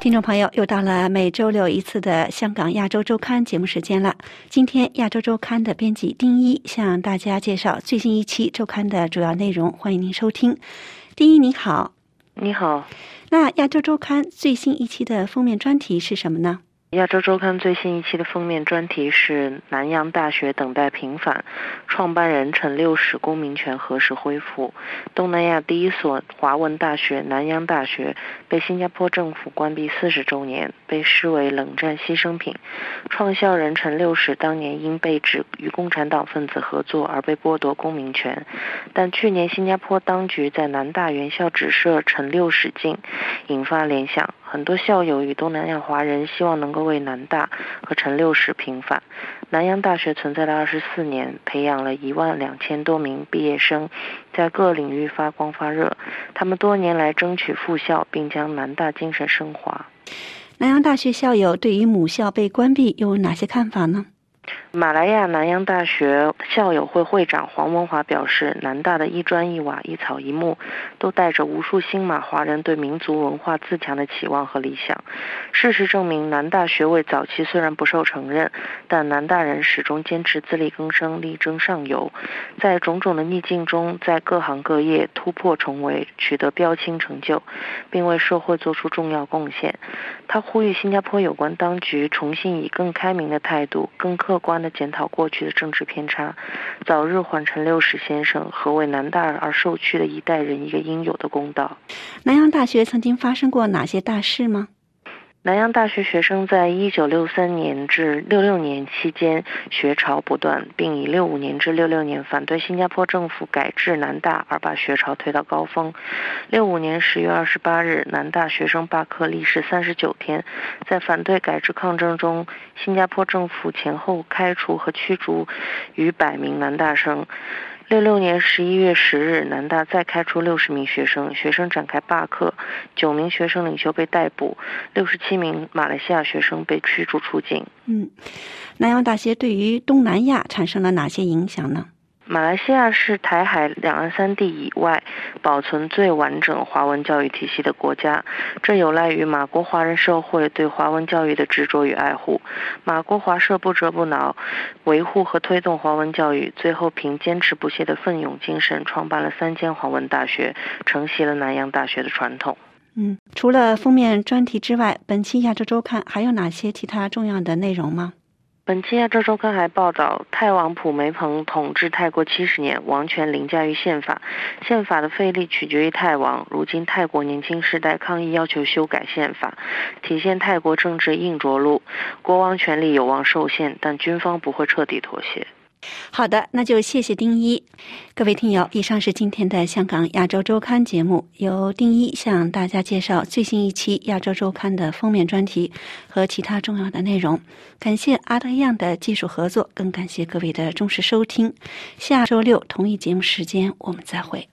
听众朋友，又到了每周六一次的香港亚洲周刊节目时间了。今天亚洲周刊的编辑丁一向大家介绍最新一期周刊的主要内容，欢迎您收听。丁一你好，你好。那亚洲周刊最新一期的封面专题是什么呢？亚洲周刊最新一期的封面专题是南洋大学等待平反，创办人陈六史公民权何时恢复？东南亚第一所华文大学南洋大学被新加坡政府关闭四十周年，被视为冷战牺牲品。创校人陈六史当年因被指与共产党分子合作而被剥夺公民权，但去年新加坡当局在南大原校指设陈六史径，引发联想。很多校友与东南亚华人希望能够为南大和陈六石平反。南洋大学存在了二十四年，培养了一万两千多名毕业生，在各领域发光发热。他们多年来争取复校，并将南大精神升华。南洋大学校友对于母校被关闭又有哪些看法呢？马来亚南洋大学校友会会长黄文华表示：“南大的一砖一瓦、一草一木，都带着无数新马华人对民族文化自强的期望和理想。事实证明，南大学位早期虽然不受承认，但南大人始终坚持自力更生、力争上游，在种种的逆境中，在各行各业突破重围，取得标清成就，并为社会做出重要贡献。”他呼吁新加坡有关当局重新以更开明的态度、更客关的检讨过去的政治偏差，早日还陈六史先生和为南大而受屈的一代人一个应有的公道。南洋大学曾经发生过哪些大事吗？南洋大学学生在1963年至66年期间学潮不断，并以65年至66年反对新加坡政府改制南大而把学潮推到高峰。65年10月28日，南大学生罢课历时39天，在反对改制抗争中，新加坡政府前后开除和驱逐逾百名南大生。六六年十一月十日，南大再开出六十名学生，学生展开罢课，九名学生领袖被逮捕，六十七名马来西亚学生被驱逐出境。嗯，南洋大学对于东南亚产生了哪些影响呢？马来西亚是台海两岸三地以外保存最完整华文教育体系的国家，这有赖于马国华人社会对华文教育的执着与爱护。马国华社不折不挠维护和推动华文教育，最后凭坚持不懈的奋勇精神，创办了三间华文大学，承袭了南洋大学的传统。嗯，除了封面专题之外，本期亚洲周刊还有哪些其他重要的内容吗？本期亚洲周刊还报道，泰王普梅蓬统治泰国七十年，王权凌驾于宪法，宪法的废立取决于泰王。如今泰国年轻世代抗议要求修改宪法，体现泰国政治硬着陆，国王权力有望受限，但军方不会彻底妥协。好的，那就谢谢丁一。各位听友，以上是今天的香港亚洲周刊节目，由丁一向大家介绍最新一期亚洲周刊的封面专题和其他重要的内容。感谢阿德样的技术合作，更感谢各位的忠实收听。下周六同一节目时间，我们再会。